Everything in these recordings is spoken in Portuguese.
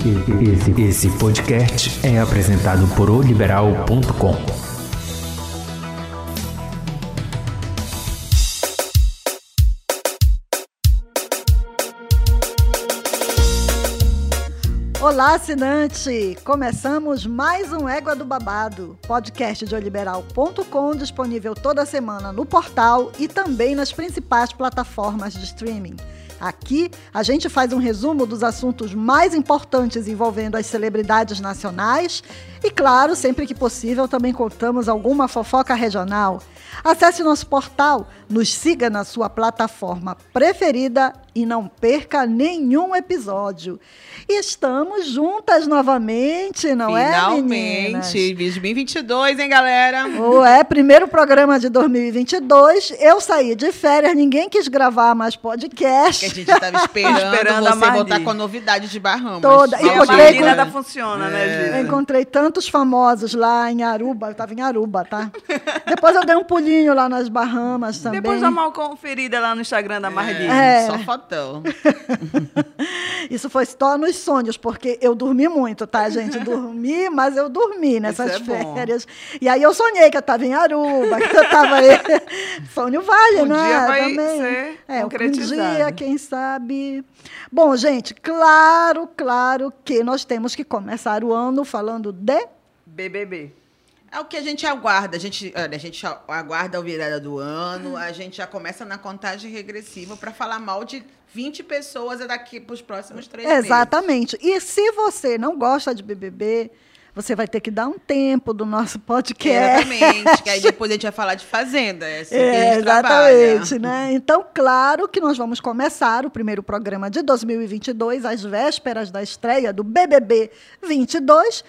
Esse, esse podcast é apresentado por oliberal.com. Olá, assinante! Começamos mais um Égua do Babado, podcast de oliberal.com, disponível toda semana no portal e também nas principais plataformas de streaming. Aqui, a gente faz um resumo dos assuntos mais importantes envolvendo as celebridades nacionais e, claro, sempre que possível, também contamos alguma fofoca regional. Acesse nosso portal, nos siga na sua plataforma preferida e não perca nenhum episódio. Estamos juntas novamente, não Finalmente, é, Finalmente, 2022, hein, galera? O é, primeiro programa de 2022. Eu saí de férias, ninguém quis gravar mais podcast. Que a gente estava esperando, Esperando a você Marli. voltar com a novidade de Bahamas. Toda. E a Encontrei com- nada funciona, É. né, Eu Gisa? encontrei tantos famosos lá em Aruba, eu estava em Aruba, tá? Depois eu dei um pulinho lá nas Bahamas também. Depois dá uma conferida lá no Instagram da Marli. É. Só Isso foi só nos sonhos, porque eu dormi muito, tá, gente? Dormi, mas eu dormi nessas Isso é bom. férias. E aí eu sonhei que eu estava em Aruba, que eu estava aí. Sonho vale, Um né? dia vai Também. ser é, um dia, quem sabe. Bom, gente, claro, claro que nós temos que começar o ano falando de BBB. É o que a gente aguarda. A gente, olha, a gente aguarda a virada do ano, a gente já começa na contagem regressiva para falar mal de 20 pessoas daqui para os próximos três meses. Exatamente. E se você não gosta de BBB, você vai ter que dar um tempo do nosso podcast. Exatamente. que aí depois a gente vai falar de Fazenda. É assim que a É, exatamente, trabalha. né? Então, claro que nós vamos começar o primeiro programa de 2022, às vésperas da estreia do BBB 22.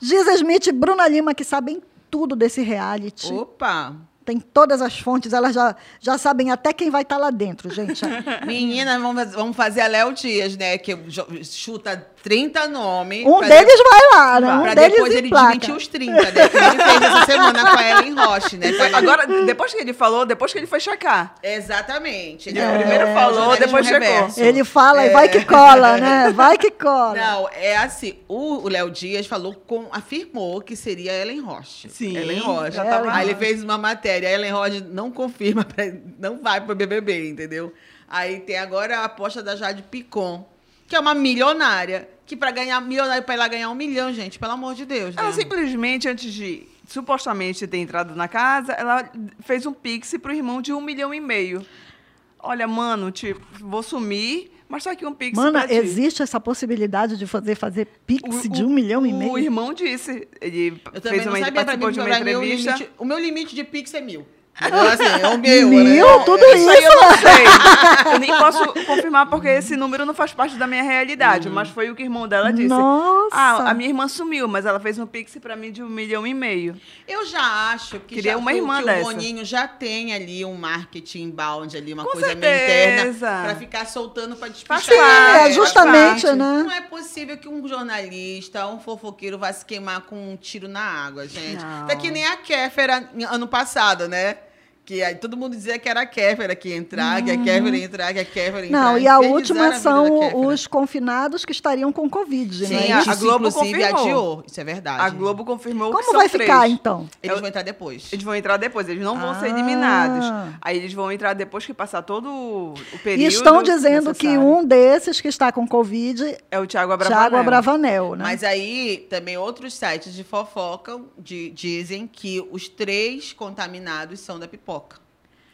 Giza Smith e Bruna Lima, que sabem tudo desse reality. Opa! Tem todas as fontes, elas já, já sabem até quem vai estar lá dentro, gente. Menina, vamos, vamos fazer a Léo Dias, né? Que chuta 30 nomes. Um deles vai lá, né? Um Pra deles depois ele emplaca. desmentir os 30, né? Que ele fez essa semana com a Ellen Roche, né? Agora, depois que ele falou, depois que ele foi checar. Exatamente. Ele primeiro falou, depois checou. reverso. Ele fala e vai que cola, né? Vai que cola. Não, é assim, o Léo Dias falou com, afirmou que seria a Ellen Roche. Sim, Ellen Roche. já tava Aí ele fez uma matéria, a Ellen Roche não confirma, não vai pro BBB, entendeu? Aí tem agora a aposta da Jade Picon, que é uma milionária, que pra ganhar milionária, pra ela ganhar um milhão, gente, pelo amor de Deus, né? Ela simplesmente, antes de supostamente ter entrado na casa, ela fez um pix pro irmão de um milhão e meio. Olha, mano, tipo, vou sumir, mas tá aqui um pix Mana, ti. existe essa possibilidade de fazer, fazer pix O- de o- um milhão e O meio? irmão disse, ele Eu também fez não uma, sabia, pra participou mim, de uma o entrevista. limite, o meu limite de Pix é mil. Então, assim, é o meu, Mil? né? Tudo É, isso? Isso aí eu não sei. Eu nem posso confirmar porque esse número não faz parte da minha realidade. Uhum. Mas foi o que o irmão dela disse. Nossa! Ah, a minha irmã sumiu, mas ela fez um pix pra mim de um milhão e meio. Eu já acho que, Queria já, uma irmã que dessa. o Boninho já tem ali um marketing inbound ali, uma Com coisa meio certeza. interna, pra ficar soltando pra Faz despistar. parte, É, justamente, né? Não é possível que um jornalista, um fofoqueiro vá se queimar com um tiro na água, gente. Não. Tá que nem a Kéfera ano passado, né? Que aí todo mundo dizia que era a Kéfera que ia entrar, que a Kéfera ia entrar, que a Kéfera ia entrar. Não, e a última da são os confinados que estariam com Covid, Sim, né? a- isso, Globo inclusive confirmou. adiou. Isso é verdade. A Globo confirmou que Como são vai três. ficar, então? Eles Eu- vão entrar depois. Eles vão entrar depois, eles não vão ser Ah. eliminados. Aí eles vão entrar depois que passar todo o período. E estão dizendo que necessário. um desses que está com Covid, É o Thiago Abravanel. Thiago Abravanel, né? Mas aí também outros sites de fofoca de- dizem que os três contaminados são da pipoca.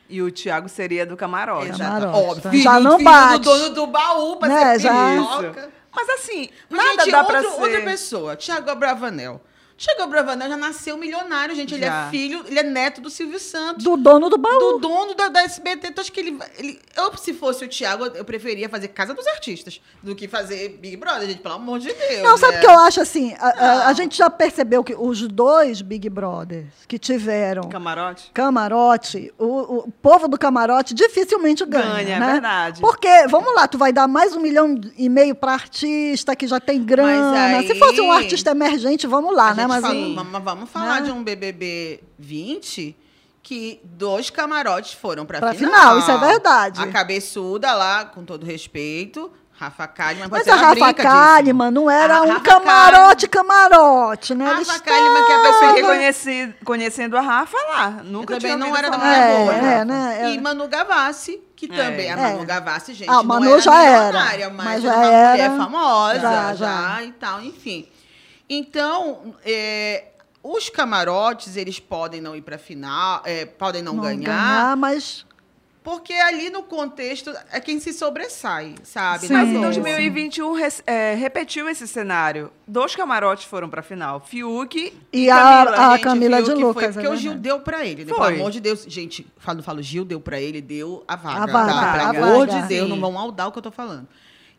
E o Thiago seria do camarote. Exato. Camarote, Óbvio. tá? Filho, Já não filho bate. do dono do baú pra Né, ser já- pipoca. Mas assim, Mas, nada gente, dá outro- pra ser... outra pessoa, Thiago Abravanel. Thiago Abravanel já nasceu milionário, gente. Ele Já. é filho, ele é neto do Silvio Santos. Do dono do baú. do dono da, da SBT. Então, acho que ele, ele. Eu, se fosse o Thiago, eu preferia fazer Casa dos Artistas do que fazer Big Brother, gente. Pelo amor de Deus. Não, sabe o né? que eu acho assim? A, a- a gente já percebeu que os dois Big Brothers que tiveram Camarote? camarote, o, o povo do camarote dificilmente ganha. Ganha, é né? verdade. Porque, vamos lá, tu vai dar mais um milhão e meio para artista que já tem grana. aí- Se fosse um artista emergente, vamos lá, A né? Um- vamos, vamos falar né? de um BBB 20 que dois camarotes foram pra, Pra final. final, isso é verdade. A cabeçuda lá, com todo respeito, Rafa Kalimann, Mas a Rafa brinca disso. Kalimann não era A um Rafa camarote, camarote, né? Rafa Eles Kalimann, que é a pessoa conheci, conhecendo a Rafa lá. Nunca Eu tinha também não ouvido era da minha É, bolha. é, né? É. E Manu Gavassi, que também. A É. Manu Gavassi, gente, Ah, não Manu era já era, mas, mas era já uma era. mulher famosa, Já, já, já. e tal, enfim. Então, é, os camarotes, eles podem não ir pra final, é, podem não, ganhar, mas porque ali no contexto é quem se sobressai, sabe? Sim. Mas em Sim. boa. 2021 res- é, repetiu esse cenário. Dois camarotes foram pra final. Fiuk e a, a gente, Camila viu de Lucas. Foi porque é o Gil deu pra ele, né? Foi. Pelo amor de Deus. Gente, falo, falo, Gil deu pra ele, deu a vaga. A vaga, tá? a Pelo amor vaga. de Deus, Sim. não vão maldar o que eu tô falando.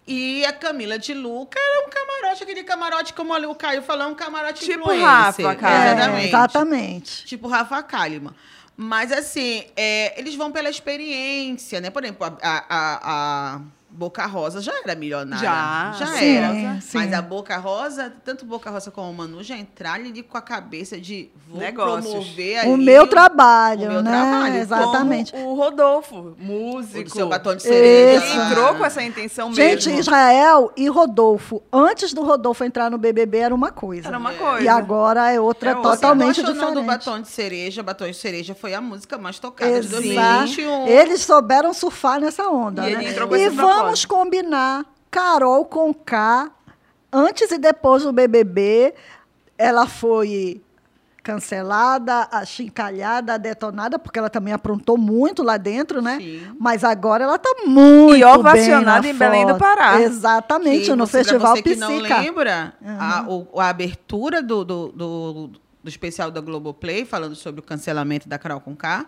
E a Camila de Luca era um camarote, aquele camarote, como ali o Caio falou, um camarote Tipo influencer. Rafa, cara. É, Exatamente. exatamente. Tipo Rafa Kalimann. Mas, assim, é, eles vão pela experiência, né? Por exemplo, a- a- a Boca Rosa já era milionária. Já, Já sim, era. sim. Mas a Boca Rosa, tanto Boca Rosa como o Manu, já entraram ali com a cabeça de vou Negócios. promover O meu trabalho, o meu né? trabalho, Exatamente. Como o Rodolfo, o músico. do seu batom de cereja. Isso. Entrou com essa intenção Gente, mesmo. Israel e Rodolfo, antes do Rodolfo entrar no BBB, era uma coisa. Era uma É. coisa. E agora é outra É totalmente diferente. do batom de cereja. Batom de cereja foi a música mais tocada de Exato. 2021. Eles souberam surfar nessa onda. E né? ele entrou com E esse vamos combinar Carol com K, antes e depois do BBB, ela foi cancelada, achincalhada, detonada, porque ela também aprontou muito lá dentro, né? Sim. Mas agora ela está muito E ovacionada bem em Belém do. Pará. Exatamente, Que no você- Festival você que não Psica. lembra, a, o- a abertura do, do, do, do especial da Globoplay, falando sobre o cancelamento da Carol Conká,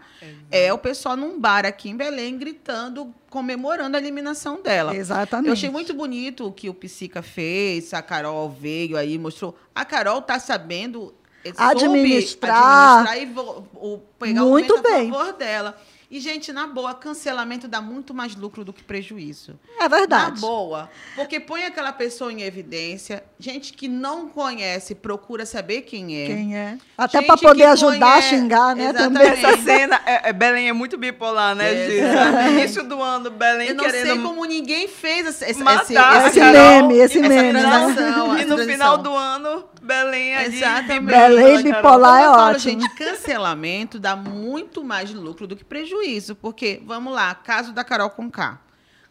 é o pessoal num bar aqui em Belém gritando, comemorando a eliminação dela. Exatamente. Eu achei muito bonito o que o Psica fez, a Carol veio aí, mostrou. A Carol tá sabendo Administrar. administrar e vo- o, pegar Muito o bem. a favor dela. E, gente, na boa, cancelamento dá muito mais lucro do que prejuízo. É verdade. Na boa. Porque põe aquela pessoa em evidência. Gente que não conhece, procura saber quem é. Quem é? Até para poder ajudar a conhece- xingar, né? Exatamente. Também. Essa cena, é, é, Belém é muito bipolar, né, É, Gisa? exatamente. Início do ano, Belém Eu não querendo sei como ninguém fez esse, esse, matar esse, a esse meme, esse essa meme, né? E no transição. final do ano, Belém ali. Exatamente. Belém bipolar é eu falo, ótimo. gente, cancelamento dá muito mais lucro do que prejuízo. Porque, vamos lá, caso da Carol Conká.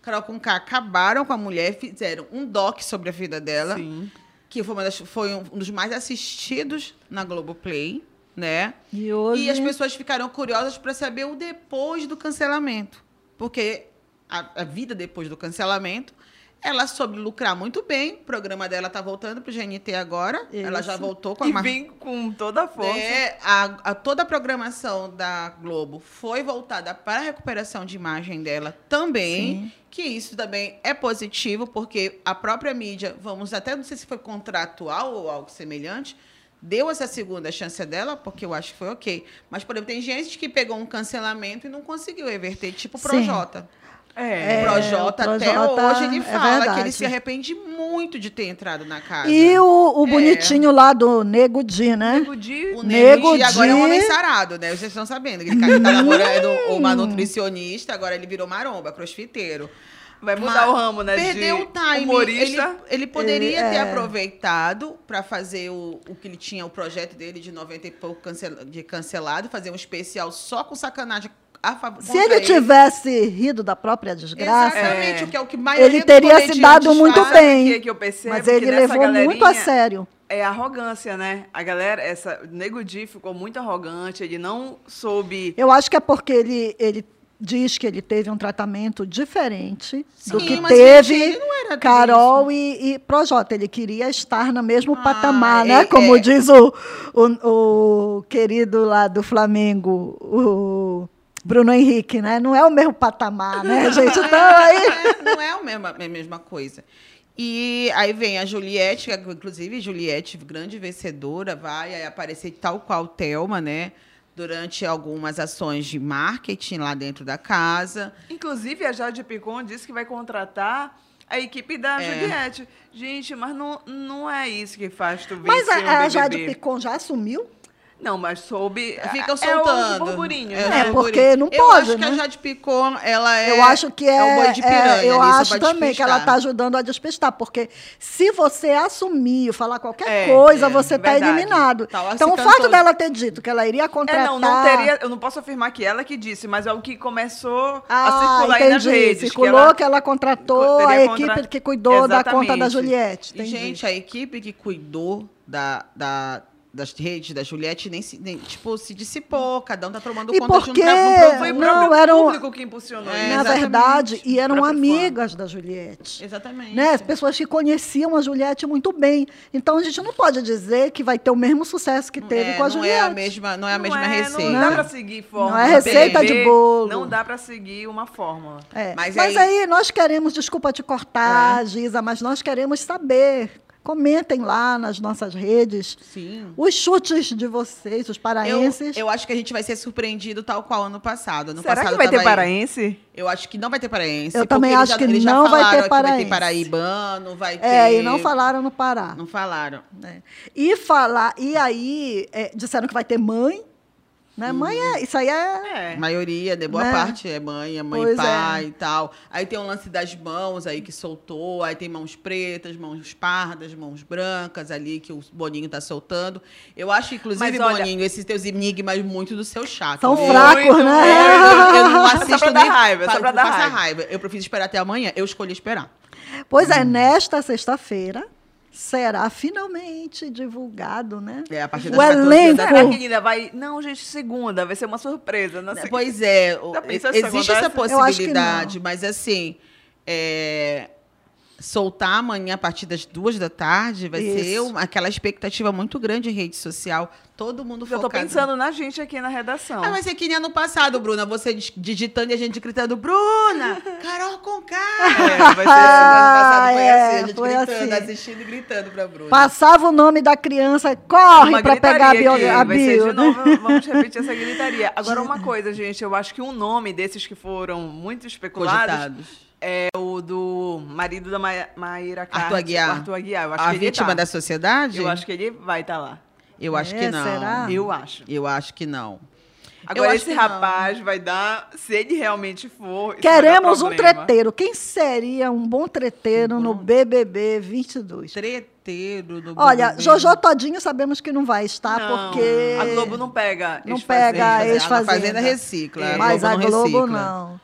Carol Conká acabaram com a mulher, fizeram um doc sobre a vida dela, Sim. que foi, uma das- foi um dos mais assistidos na Globoplay, né? E hoje. E as pessoas ficaram curiosas para saber o depois do cancelamento. Porque a, a vida depois do cancelamento, ela soube lucrar muito bem. O programa dela tá voltando pro GNT agora. Ela já Isso. voltou com a E mar- vem com toda a força. é, a, a- toda a programação da Globo foi voltada para a recuperação de imagem dela também. Sim. Que isso também é positivo, porque a própria mídia, vamos até, não sei se foi contratual ou algo semelhante, deu essa segunda chance dela, porque eu acho que foi ok. Mas, por exemplo, tem gente que pegou um cancelamento e não conseguiu reverter, tipo o Sim. Projota. É. o Projota, o até Projota hoje, ele é fala que verdade. ele se arrepende muito de ter entrado na casa. E o, o É. bonitinho lá do Nego Di, né? Nego Di, O Nego Nego Di agora é um homem sarado, né? Vocês estão sabendo. Aquele cara que tá namorando uma nutricionista, agora ele virou maromba, crossfiteiro. vai mudar Mas o ramo, né? Perdeu de o time. Humorista. Ele, ele poderia Ele- ter é. aproveitado para fazer o, o que ele tinha, o projeto dele de 90 e pouco cancel- de cancelado, fazer um especial só com sacanagem Se ele tivesse rido da própria desgraça, É. o que é o que ele teria se dado muito bem. o que, que mas Que ele levou muito a sério. É arrogância, né? A galera, essa o Nego Di ficou muito arrogante, ele não soube Eu acho que é porque ele, ele diz que ele teve um tratamento diferente do Sim, que mas, teve Carol e, e Projota. Ele queria estar no mesmo Ah, patamar, é- né? Como é. diz o, o, o querido lá do Flamengo, o Bruno Henrique, né? Não é o mesmo patamar, né, gente? Então aí. É, não é a mesma, a mesma coisa. E aí vem a Juliette, que, inclusive Juliette, grande vencedora, vai aparecer tal qual Thelma, né? Durante algumas ações de marketing lá dentro da casa. Inclusive, a Jade Picon disse que vai contratar a equipe da É. Juliette. Gente, mas não, não é isso que faz tu vencer Mas a, um a. Jade Picon já assumiu? Não, mas soube. Fica é soltando. o burburinho. É, né? É, porque não eu pode, acho que né? a Jade Picon, ela é. eu acho que é, é o boi de piranha. é, eu ali, acho também que ela está ajudando a despistar, porque se você assumir, falar qualquer É, coisa, é, você está eliminado. Tá então, o fato todo- dela ter dito que ela iria É, contratar... não, não teria. Eu não posso afirmar que ela que disse, mas é o que começou a Ah, circular aí nas entendi. redes. Circulou que ela- ela, contratou a contra- equipe que cuidou da conta da Exatamente. Juliette. E, entendi. gente, a equipe que cuidou da, da- das redes da Juliette nem, se, nem, tipo, se dissipou. Cada um tá tomando E conta por de um quê? tra- Foi o Não, próprio era um- público que impulsionou É, isso. Na verdade, e eram Próprio fã. amigas da Juliette. Exatamente. Né? As pessoas que conheciam a Juliette muito bem. Então a gente não pode dizer que vai ter o mesmo sucesso que teve É, com a não Juliette. é a mesma, não é a mesma receita. Não dá pra seguir fórmula. Não é receita de bolo. Não dá pra seguir uma fórmula. É, Mas Mas, aí- aí... nós queremos, desculpa te É. cortar, Giza, mas nós queremos saber. Comentem lá nas nossas redes Sim. os chutes de vocês, os Eu, paraenses. eu acho que a gente vai ser surpreendido tal qual ano passado. Ano Será passado que vai ter paraense? Eu acho que não vai ter paraense. Eu porque também eles acho já- que não vai ter falaram que Vai paraense. ter paraibano, vai ter... É, e não falaram no Pará. Não falaram. né? E falar, e aí é, disseram que vai ter mãe, né? Mãe é, isso aí é. É. maioria, né? Boa Né? parte é mãe, é mãe Pois e pai é. e tal. Aí tem o lance das mãos aí que soltou, aí tem mãos pretas, mãos pardas, mãos brancas ali que o Boninho tá soltando. Eu acho, inclusive, olha- Boninho, esses teus enigmas muito do seu chat. São viu? fracos, Muito, né? É, eu, eu não Só assisto pra dar nem raiva, só pra, dar raiva. raiva. Eu prefiro esperar até amanhã. Eu escolhi esperar. Pois Hum. é, nesta sexta-feira será finalmente divulgado, né? É, a partir o das 14 elenco. da Será que ainda vai. Não, gente, segunda, vai ser uma surpresa. Não sei. Pois é, o- existe essa possibilidade, mas assim, é, soltar amanhã a partir das duas da tarde vai ser Isso. uma- aquela expectativa muito grande em rede social. Todo mundo Eu tô focado. pensando na gente aqui na redação. Ah, vai ser que nem ano passado, Bruna. Você dig- digitando e a gente gritando, Bruna, Carol Conká. É, vai ser ano passado foi é, assim, a gente gritando, assim. assistindo e gritando pra Bruna. Passava o nome da criança, corre Uma para pegar a bio. A aqui, vai ser bio de né? novo, vamos repetir essa gritaria. Agora, uma coisa, gente, eu acho que um nome desses que foram muito especulados Cogitados. É o do marido da Ma Maíra Card, Arthur Aguiar. Arthur Aguiar. Eu acho A que ele vítima tá. da sociedade? Eu acho que ele vai estar lá. Eu acho É, que não. será? Eu acho. Eu acho que não. Agora, esse que não. rapaz vai dar, se ele realmente for. Queremos um treteiro. Quem seria um bom treteiro no BBB 22? Treteiro do Olha, BBB. Jojo Todinho sabemos que não vai estar, Não, porque. A Globo não pega. Não ex-fazenda. pega A. Fazenda recicla. É. Mas a Globo não Globo recicla. não.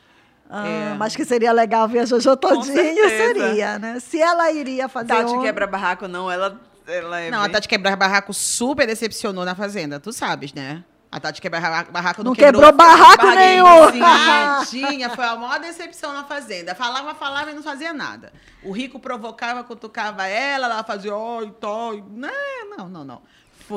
Ah, É. Mas que seria legal ver a Jojo Todinho, seria, né? Se ela iria fazer. Tati um- quebra barraco, não. Ela, ela é. Não, a bem- Tati Quebrar Barraco super decepcionou na Fazenda. Tu sabes, né? A Tati Quebrar Barra- Barraco não, Não quebrou barraco nenhum. Tinha, foi a maior decepção na Fazenda. Falava, falava e não fazia nada. O rico provocava, cutucava ela, ela fazia, oi, toi. Não, não, não, não.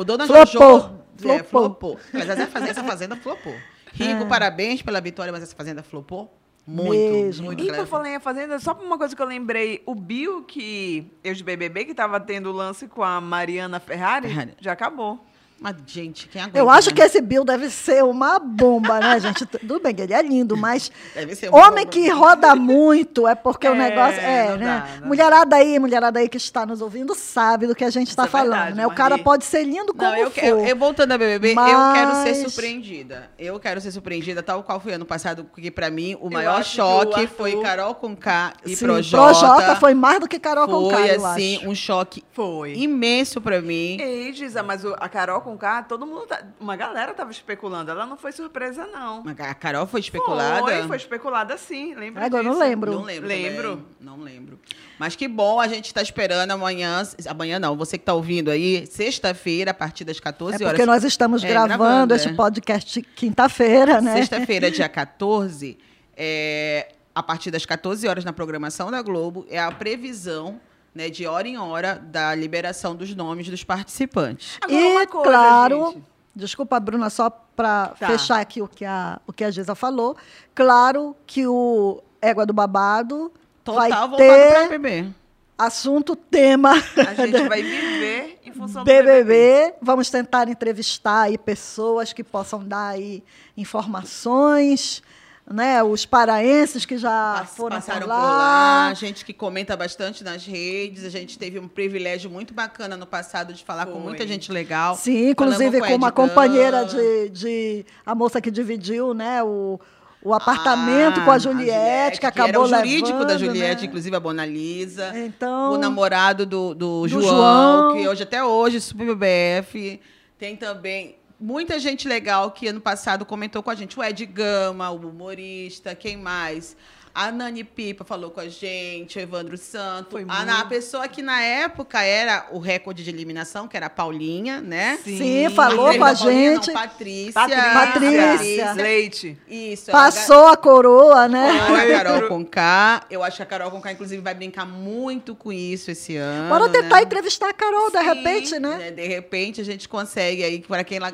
Dona Flopou. Jojo. É, Flopou. flopou. Mas essa fazenda, essa fazenda flopou. Rico, É. parabéns pela vitória, mas essa fazenda flopou muito. Mesmo. muito. E galera. por falar em Fazenda, só uma coisa que eu lembrei, o Bill, que eu de BBB, que tava tendo lance com a Mariana Ferrari, Ferrari. já acabou. Mas, gente, quem aguenta? Eu acho né? que esse Bill deve ser uma bomba, né, gente? Tudo bem que ele é lindo, mas Deve ser uma homem bomba. que roda muito é porque o É, negócio é, não né? dá, não mulherada aí, mulherada aí que está nos ouvindo sabe do que a gente está é falando, verdade, né? O cara Marli. pode ser lindo como Não, eu, for. eu, eu voltando a BBB, eu quero ser Mas- surpreendida. Eu quero ser surpreendida, tal qual foi ano passado, porque pra mim o maior choque o foi Carol com K e Sim, Projota. Projota foi mais do que Carol Foi, Conká, eu assim, acho. um choque Foi. imenso pra mim. Ei, Giza, mas o- a Carol com K, todo mundo. Tá, uma galera tava especulando. Ela não foi surpresa, não. A Carol foi especulada. Foi, foi especulada sim. Lembra Agora, eu não disso? lembro. Não lembro. Lembro. também, Não lembro. Mas que bom, a gente tá esperando amanhã. Amanhã não, você que tá ouvindo aí, sexta-feira, a partir das 14 É horas. porque nós estamos É, gravando, gravando, este é. podcast quinta-feira, né? Sexta-feira, dia 14, é, a partir das 14 horas na programação da Globo, é a previsão né, de hora em hora da liberação dos nomes dos participantes. Agora, e, coisa, claro, gente. desculpa, Bruna, só para Tá. fechar aqui o que, a, o que a Giza falou. Claro que o Égua do Babado Total vai voltado ter para BBB. assunto, tema A gente vai viver em função do BBB. Vamos tentar entrevistar aí pessoas que possam dar aí informações, né? Os paraenses que já Pass- foram passaram por lá. gente que comenta bastante nas redes. A gente teve um privilégio muito bacana no passado de falar com Foi. muita gente legal. Sim, inclusive Falamos com uma companheira de, de. A moça que dividiu, né? O, o apartamento Ah, com a Juliette, que acabou era o jurídico levando, da Juliette, né? inclusive a Bona Lisa. Então. O namorado do, do, Do João, João. que hoje, até hoje, Super BBF. Tem também muita gente legal que ano passado comentou com a gente. O Ed Gama, o humorista, quem mais? A Nani Pipa falou com a gente, o Evandro Santo. Foi a, muito. na- a pessoa que na época era o recorde de eliminação, que era a Paulinha, né? Sim, falou Patrícia, com a Paulinha, não, gente. Patrícia. Patrícia. Leite. Isso. Passou a coroa, né? Ana Carol Conká. Eu acho que a Carol Conká, inclusive, vai brincar muito com isso esse ano. Bora tentar né? entrevistar a Carol, de Sim, repente, né? De repente a gente consegue aí, para quem ela.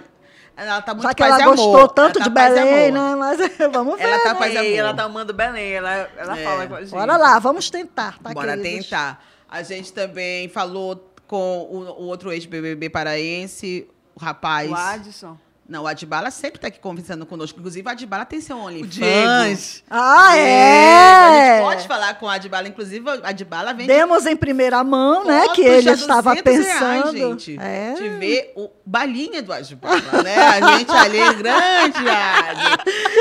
Ela tá muito Já que paz ela e amor. gostou tanto Ela de tá Belém, amor. né? Mas vamos ver. Ela tá né? paz e amor. Ela tá amando Belém, ela, ela É. fala com a gente. Bora lá, vamos tentar, tá, Bora queridos? tentar. A gente também falou com o, o outro ex-BBB paraense, o rapaz. O Adson. Não, o Adbala sempre tá aqui conversando conosco. Inclusive, o Adbala tem seu O OnlyFans. Ah, A é! gente pode falar com o Adbala. Inclusive, o Adbala vem Demos em primeira mão, né? Que ele de estava 200 reais, pensando. gente. é. De ver o balinha do Adbala, né? A gente ali, grande.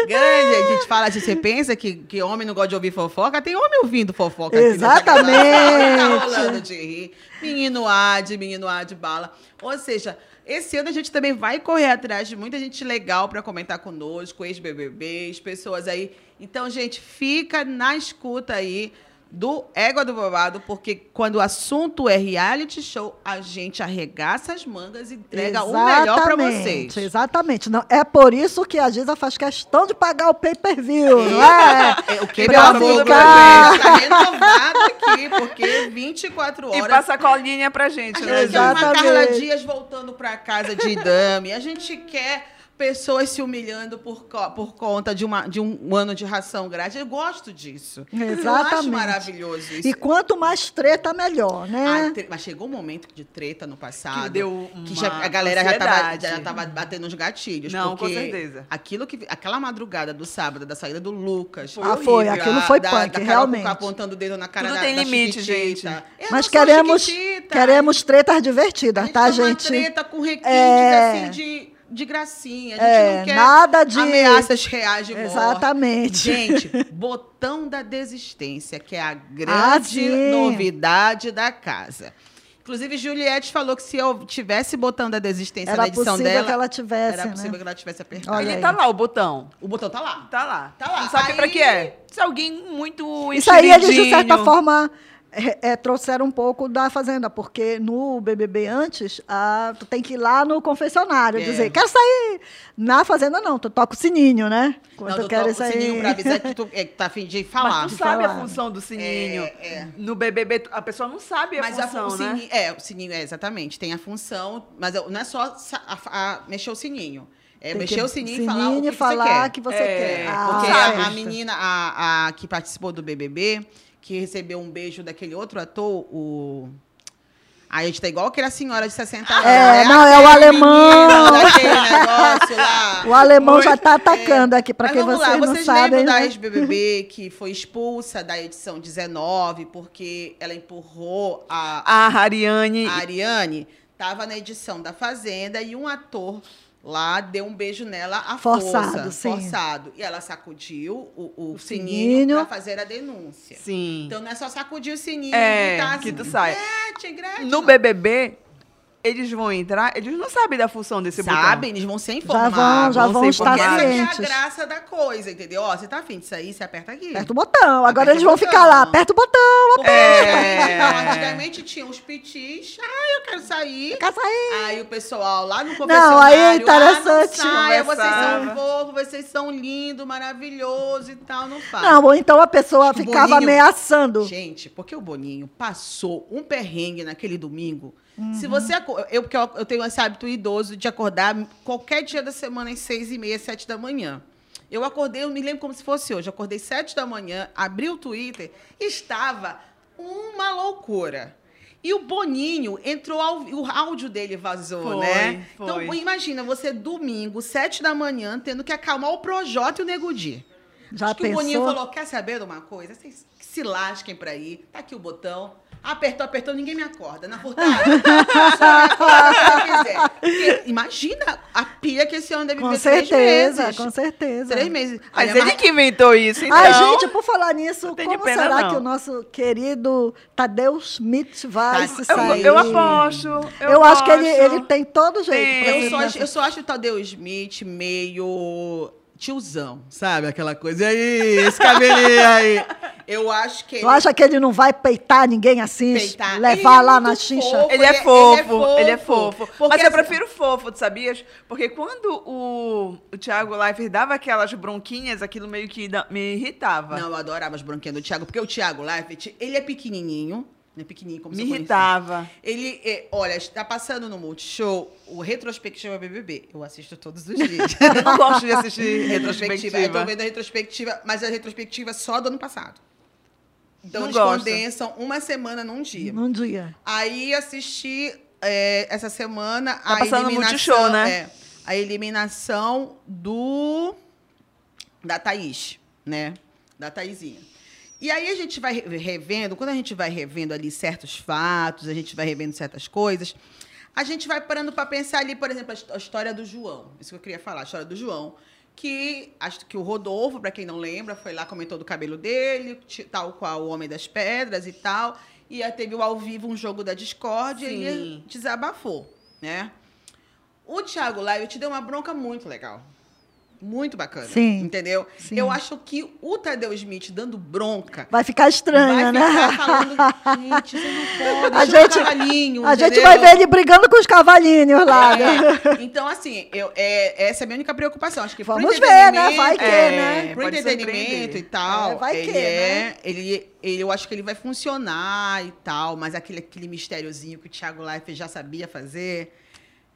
Grande. A gente fala assim, você pensa que, que homem não gosta de ouvir fofoca? Tem homem ouvindo fofoca aqui Exatamente. Tá rolando de rir. Menino Ad, menino Adbala. Ou seja... Esse ano a gente também vai correr atrás de muita gente legal para comentar conosco, ex-BBBs, pessoas aí. Então, gente, fica na escuta aí do Égua do Babado, porque quando o assunto é reality show, a gente arregaça as mangas e entrega o melhor para vocês. Exatamente. Não, é por isso que a Giza faz questão de pagar o pay-per-view, não é? É, o que, Pra ficar- está renovado aqui, porque 24 E horas... passa colinha pra gente, A né? gente quer uma Exatamente. Carla Dias voltando para casa de dame. A gente quer pessoas se humilhando por, co- por conta de, uma, de um ano de ração grátis. Eu gosto disso. Eu acho Exatamente. maravilhoso isso. E quanto mais treta, melhor, Ah, né? tre- mas chegou um momento de treta no passado. Que deu que já- a galera já tava, ansiedade. já tava batendo nos gatilhos. Não, com certeza. Aquilo que, aquela madrugada do sábado, da saída do Lucas. Foi Ah, foi. horrível. Aquilo foi da, punk, da realmente. Apontando o dedo na cara Tudo da, tem da limite, gente. Eu Mas não sou queremos, queremos tretas A divertidas, gente tá, quer uma gente? treta com requintes, É. assim, de, de gracinha. A gente É, não quer nada de- ameaças reais de morte. Exatamente. Gente, botão da desistência, que é a Ah, grande sim. novidade da casa. Inclusive, Juliette falou que se eu tivesse botão da desistência Era na edição possível dela, que ela tivesse, era né? possível que ela tivesse apertado. Olha Ele aí. tá lá, o botão. O botão tá lá. Tá lá. Tá lá. Não sabe pra Aí- que é? Se alguém muito Isso aí eles, de certa forma, é, é, trouxeram um pouco da Fazenda, porque no BBB antes, ah, tu tem que ir lá no confessionário É. dizer, quero sair. Na Fazenda não, tu toca o sininho, né? Quando Não, tu eu quer toco o sair. sininho pra avisar que tu é, que tá a fim de falar. Mas tu sabe a falar. função do sininho. É, é. No BBB, a pessoa não sabe a Mas a, função, o né? sininho, é, o sininho, é, exatamente, tem a função, mas não é só a- a- mexer o sininho. É Tem mexer que- o sininho, e falar o que, sininho que falar você quer. que você É, quer. Ah, Porque sabe. a, a menina, a, a que participou do BBB, que recebeu um beijo daquele outro ator, o... Aí a gente tá igual aquela senhora de 60 anos. É, né? não, é o alemão. menino Daquele negócio lá. O alemão já Muito- tá atacando aqui, pra Mas quem vocês lá, não vocês sabem. lembram da né? ex-BBB que foi expulsa da edição 19 porque ela empurrou a, A Ariane. a Ariane? Tava na edição da Fazenda e um ator lá deu um beijo nela à Forçado, força, sim. forçado. E ela sacudiu o, o O sininho, sininho. para fazer a denúncia. Sim. Então não é só sacudir o sininho É, e gritar que assim, tu sai. Gretchen, Gretchen. No. BBB, eles vão entrar, eles não sabem da função desse botão. Sabem, eles vão ser Já informados. vão, já vão vão estar Essa que é a cientes. graça da coisa, entendeu? Ó, você tá afim disso aí, você aperta aqui. Aperta o botão. Agora Aperta eles vão botão. ficar lá. Aperta o botão. Porque É. não, antigamente tinha os pitis, ah, eu quero sair. Quer sair? Aí o pessoal lá no Não, confessionário, aí é ah, interessante. não saia, vocês são Conversava. um fofo, vocês são lindo, maravilhoso e tal, não faz. Não, ou então a pessoa ficava Boninho- ameaçando. Gente, porque o Boninho passou um perrengue naquele domingo. Uhum. Se você. Eu, porque eu, eu tenho esse hábito idoso de acordar qualquer dia da semana às seis e meia, sete da manhã. Eu acordei, eu me lembro como se fosse hoje. Acordei sete da manhã, abri o Twitter, estava uma loucura. E o Boninho entrou, ao, o áudio dele vazou, Foi, né? foi. Então, imagina você domingo, sete da manhã, tendo que acalmar o Projota e o Nego Di. Já Acho que o Boninho pensou? falou: quer saber de uma coisa? Vocês se lasquem pra ir. Tá aqui o botão. Apertou, apertou, ninguém me acorda. Na Furtado, só me acorda se eu quiser. Porque imagina a pilha que esse homem deve Com viver três certeza, meses. com certeza. Três meses. Mas Olha, ele que inventou isso, então. Ai, gente, por falar nisso, como pena, será não. que o nosso querido Tadeu Schmidt vai Tá- se Eu, sair? eu aposto. Eu, Eu, acho que ele, ele tem todo jeito. Tem. Eu só, eu só acho o Tadeu Smith meio tiozão, sabe? Aquela coisa. E aí, esse cabelinho aí. Eu acho que Tu acha que ele não vai peitar ninguém assim, Peitar. levar Ele é lá muito na chincha? fofo. Ele é Ele é- fofo, ele ele é é fofo. Porque Mas eu assim- prefiro fofo, tu sabias? Porque quando o, o Thiago Leifert dava aquelas bronquinhas, aquilo meio que me irritava. Não, eu adorava as bronquinhas do Thiago, porque o Thiago Leifert, ele é pequenininho, né? Pequenininho, como me irritava. Ele, é, olha, está passando no Multishow o Retrospectiva BBB. Eu assisto todos os dias. Eu não gosto de assistir retrospectiva. Eu tô vendo a retrospectiva, mas a retrospectiva é só do ano passado. Então Não eles gosto. condensam uma semana num dia. Num dia. Aí assisti é, essa semana Tá a passando no eliminação, Multishow, né? é, a eliminação do da Thaís, né? Da Thaisinha. E aí a gente vai re- revendo, quando a gente vai revendo ali certos fatos, a gente vai revendo certas coisas, a gente vai parando para pensar ali, por exemplo, a his- a história do João. Isso que eu queria falar, a história do João. Que acho que o Rodolfo, para quem não lembra, foi lá, comentou do cabelo dele, tal qual o Homem das Pedras e tal. E aí teve o ao vivo um jogo da Discord e Sim. ele desabafou, né? O Thiago Live te deu uma bronca muito legal. Muito bacana. Sim. Entendeu? Sim. Eu acho que o Tadeu Smith dando bronca Vai ficar estranha, vai né? ficar falando, gente, você não pode, A gente- cavalinho, A gente vai ver ele brigando com os cavalinhos lá, né? É, Então, assim, eu, é, essa é a minha única preocupação. Acho que Vamos ver, né? Vai que, é, né? Pro entretenimento e tal, É, vai ele que, é. né? Ele, ele, eu acho que ele vai funcionar e tal, mas aquele, aquele mistériozinho que o Thiago Life já sabia fazer.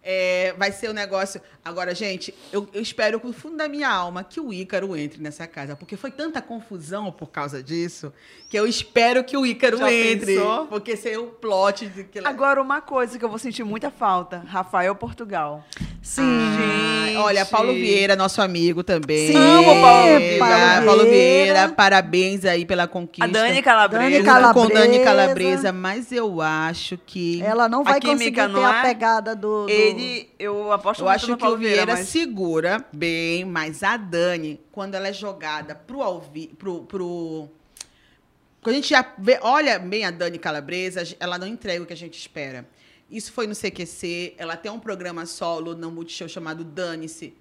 É, vai ser um negócio. Agora, gente, eu, eu espero com o fundo da minha alma que o Ícaro entre nessa casa, porque foi tanta confusão por causa disso que eu espero que o Ícaro Já entre. pensou? Porque esse é o plot de que Agora, uma coisa que eu vou sentir muita falta: Rafael Portugal. Sim. Ah, Gente. olha, Paulo Vieira, nosso amigo também. Sim, Amo Paulo Vieira. Paulo Paulo Vieira. Parabéns aí pela conquista. A Dani Calabresa. Dani Calabresa. com Dani Calabresa, mas eu acho que. Ela não vai conseguir não ter a é? pegada do... do- Ele, eu aposto Eu acho que o Vieira mas... segura bem, mas a Dani, quando ela é jogada pro alvi, pro, pro quando a gente já vê, olha bem a Dani Calabresa, ela não entrega o que a gente espera. Isso foi no CQC, ela tem um programa solo no Multishow chamado Dane-se.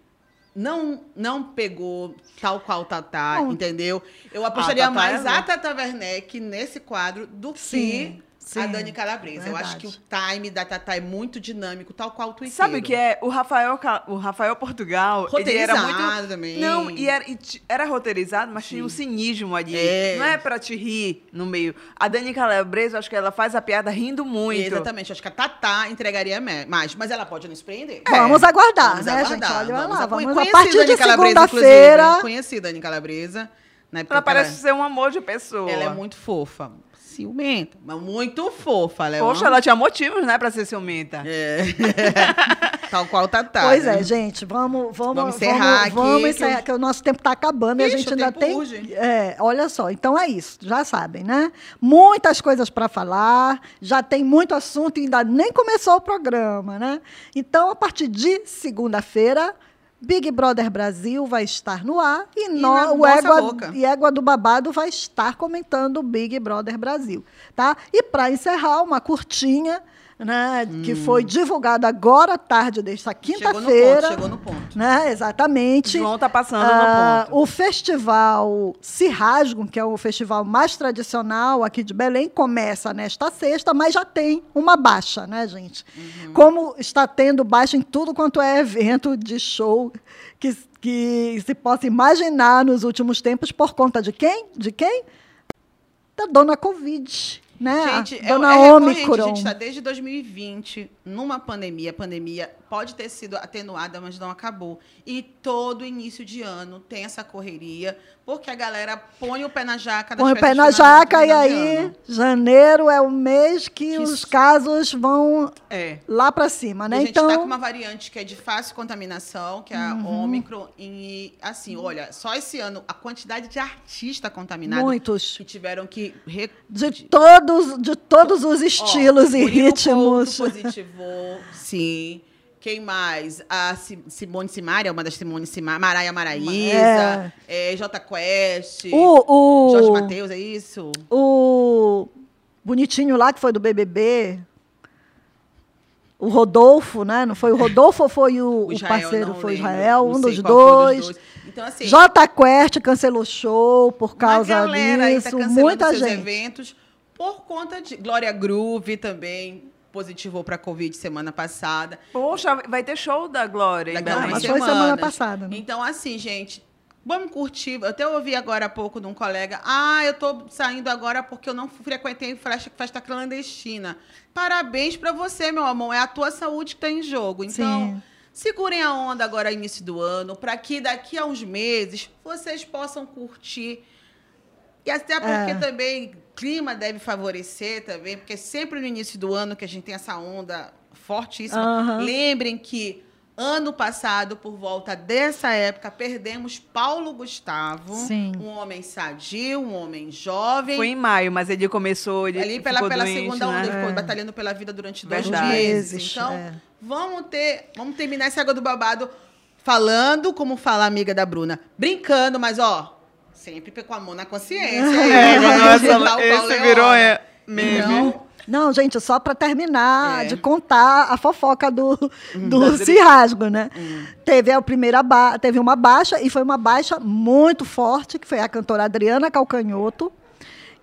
Não, não pegou tal qual Tatá, entendeu? Eu apostaria Tatá mais é a. Tata Werneck nesse quadro do Sim, que a sim, Dani Calabresa. Eu acho que o verdade. time da Tatá é muito dinâmico, tal qual o Twitter. Sabe o que é? O Rafael, o Rafael Portugal, ele era Roteirizado muito... também. Não, e era, e era roteirizado, mas tinha um cinismo ali. É. Não é pra te rir no meio. A Dani Calabresa, eu acho que ela faz a piada rindo muito. Exatamente. Acho que a Tatá entregaria mais, mas ela pode nos prender. Vamos aguardar, Vamos né, aguardar. gente? Olha lá, a- vamos conheci a partir Dani de segunda-feira. Conheci Dani Calabresa. Na época Ela parece ser um amor de pessoa. ela é muito fofa. Ciumenta, mas muito fofa. Ela é Poxa, ela tinha motivos, né, pra ser ciumenta. É. Tal qual Tatá. Pois né? é, gente, vamos, vamos, Vamos encerrar aqui, Vamos que encerrar, eu- que o nosso tempo está acabando e a Ixi, gente o ainda tempo tem. urge. É, olha só, então é isso, já sabem, né? Muitas coisas para falar, já tem muito assunto e ainda nem começou o programa, né? Então, a partir de segunda-feira. Big Brother Brasil vai estar no ar e, nó- na o Égua, e Égua do Babado vai estar comentando o Big Brother Brasil, tá? E para encerrar, uma curtinha, né, que foi divulgada agora à tarde desta Hum. Chegou no ponto, quinta-feira. chegou no ponto. Né, exatamente. João tá passando Ah, no ponto. O festival Se Rasgam, que é o festival mais tradicional aqui de Belém, começa nesta sexta, mas já tem uma baixa, né, gente? Uhum. Como está tendo baixa em tudo quanto é evento de show que, que se possa imaginar nos últimos tempos, por conta de quem? De quem? Da dona Covid. Né? Gente, a é, dona é recorrente, a gente está desde 2020 numa pandemia. Pandemia pode ter sido atenuada, mas não acabou. E todo início de ano tem essa correria, porque a galera põe o pé na jaca. Põe o pé na jaca e aí janeiro é o mês que, Que os casos vão É. lá para cima, E né? a gente Então, está com uma variante que é de fácil contaminação, que é a Uhum. Ômicron. E, assim, olha, só esse ano, a quantidade de artistas contaminados muitos que tiveram que... re- de todos, de todos os estilos Ó, e ritmos. Couto positivou, sim. Quem mais? A Si- Simone Simaria, uma das Simone Simaria, Maraia Maraíza, é. J Quest, O, Jorge o, Matheus, é isso? o bonitinho lá que foi do BBB, o Rodolfo, né? Não foi o Rodolfo ou foi o, o Israel, parceiro? Foi o lembro, Israel, um dos foi dois. Então, assim, J Quest cancelou show por causa tá disso, cancelando muita gente. eventos por conta de... Glória Groove também positivou para Covid semana passada. Poxa, vai ter show da Glória mas umas foi semana passada, né? Então, assim, gente, vamos curtir. Eu até ouvi agora há pouco de um colega. Ah, eu tô saindo agora porque eu não frequentei festa, festa clandestina. Parabéns pra você, meu amor. É a tua saúde que tá em jogo. Então, Sim. segurem a onda agora, início do ano, para que daqui a uns meses vocês possam curtir. E até porque É. também clima deve favorecer também, porque sempre no início do ano que a gente tem essa onda fortíssima. Aham. Lembrem que ano passado, por volta dessa época, perdemos Paulo Gustavo, Sim. um homem sadio, um homem jovem. Foi em maio, mas ele começou. Ele Ali pela, pela doente, segunda onda, né? ele ficou É. batalhando pela vida durante dois Verdade. meses. Então, é. vamos ter, vamos terminar essa água do babado falando, como fala a amiga da Bruna, brincando, mas ó, sempre com a mão na consciência. É, nossa, esse virou é, meme. Então, Não, gente, só para terminar É. de contar a fofoca do, do Das Cirrasgo, né? Teve a primeira ba teve uma baixa e foi uma baixa muito forte, que foi a cantora Adriana Calcanhoto,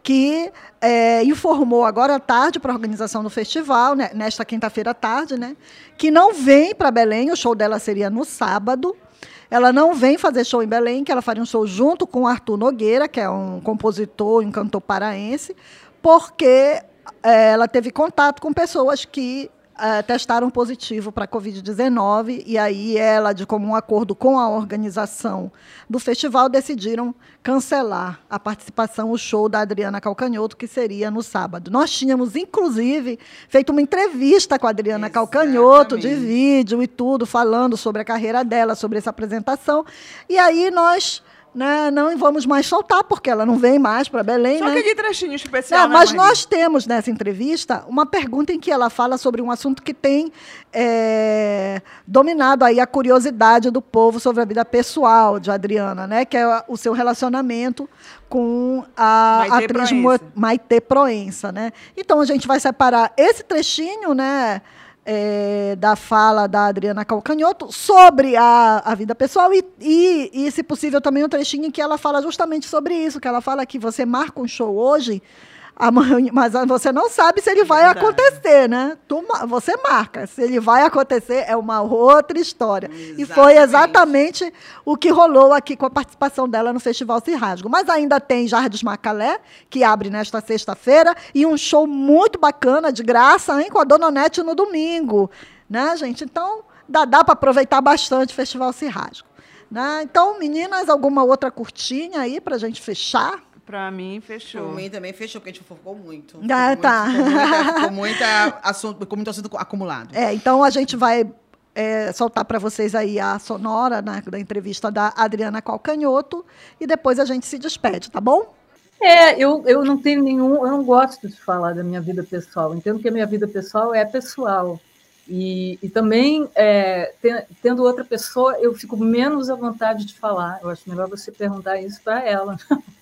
que é, informou agora à tarde para a organização do festival, né, nesta quinta-feira à tarde, né, que não vem para Belém, o show dela seria no sábado. Ela não vem fazer show em Belém, que ela faria um show junto com Arthur Nogueira, que é um compositor e um cantor paraense, porque eh, ela teve contato com pessoas que eh, testaram positivo para a Covid-19 e aí ela, de comum acordo com a organização do festival, decidiram cancelar a participação, o show da Adriana Calcanhoto, que seria no sábado. Nós tínhamos, inclusive, feito uma entrevista com a Adriana Calcanhoto, de Exatamente. vídeo e tudo, falando sobre a carreira dela, sobre essa apresentação. E aí nós né, não vamos mais soltar, porque ela não vem mais para Belém. Só né? aquele trechinho especial. Né, mas Maria? nós temos nessa entrevista uma pergunta em que ela fala sobre um assunto que tem é, dominado aí a curiosidade do povo sobre a vida pessoal de Adriana, né? Que é o seu relacionamento com a Maitê atriz Proença. Maitê Proença, né? Então a gente vai separar esse trechinho, né? É, da fala da Adriana Calcanhoto sobre a, a vida pessoal e, e, e, se possível, também um trechinho em que ela fala justamente sobre isso, que ela fala que você marca um show hoje, amanhã, mas você não sabe se ele vai Verdade. acontecer, né? Tu você marca. Se ele vai acontecer, é uma outra história. E foi Exatamente. exatamente o que rolou aqui com a participação dela no Festival Cirrasgo. Mas ainda tem Jardim Macalé, que abre nesta sexta-feira, e um show muito bacana, de graça, hein, com a Dona Nete no domingo. Né, gente? Então, dá, dá para aproveitar bastante o Festival Cirrasgo. Né? Então, meninas, alguma outra curtinha aí para a gente fechar? Pra mim, fechou. Por mim também fechou, porque a gente focou muito. Ah, Ficou tá. muito- Ficou, muita, ficou muita assunto, ficou muito assunto acumulado. É, então a gente vai é, soltar para vocês aí a sonora né, da entrevista da Adriana Calcanhoto e depois a gente se despede, tá bom? É, eu, eu não tenho nenhum, eu não gosto de falar da minha vida pessoal. Entendo que a minha vida pessoal é pessoal. E, e também, é, te- tendo outra pessoa, eu fico menos à vontade de falar. Eu acho melhor você perguntar isso para ela.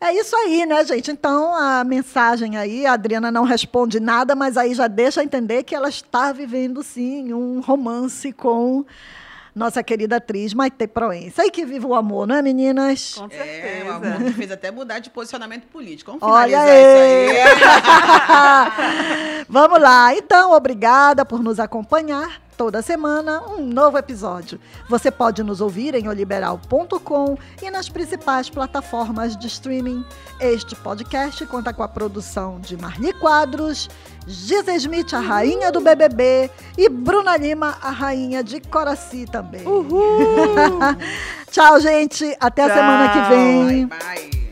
É isso aí, né, gente? Então a mensagem aí, a Adriana não responde nada, mas aí já deixa entender que ela está vivendo sim um romance com nossa querida atriz Maite Proença. E que viva o amor, não é, meninas? Com É, o certeza. amor que fez até mudar de posicionamento político. Vamos Olha finalizar aí! isso aí. Vamos lá. Então, obrigada por nos acompanhar. Toda semana um novo episódio. Você pode nos ouvir em oliberal.com e nas principais plataformas de streaming. Este podcast conta com a produção de Marli Quadros, Gisa Smith, a rainha do BBB, e Bruna Lima, a rainha de Coraci também. Tchau, gente. Até a Tchau. semana que vem. Bye, bye.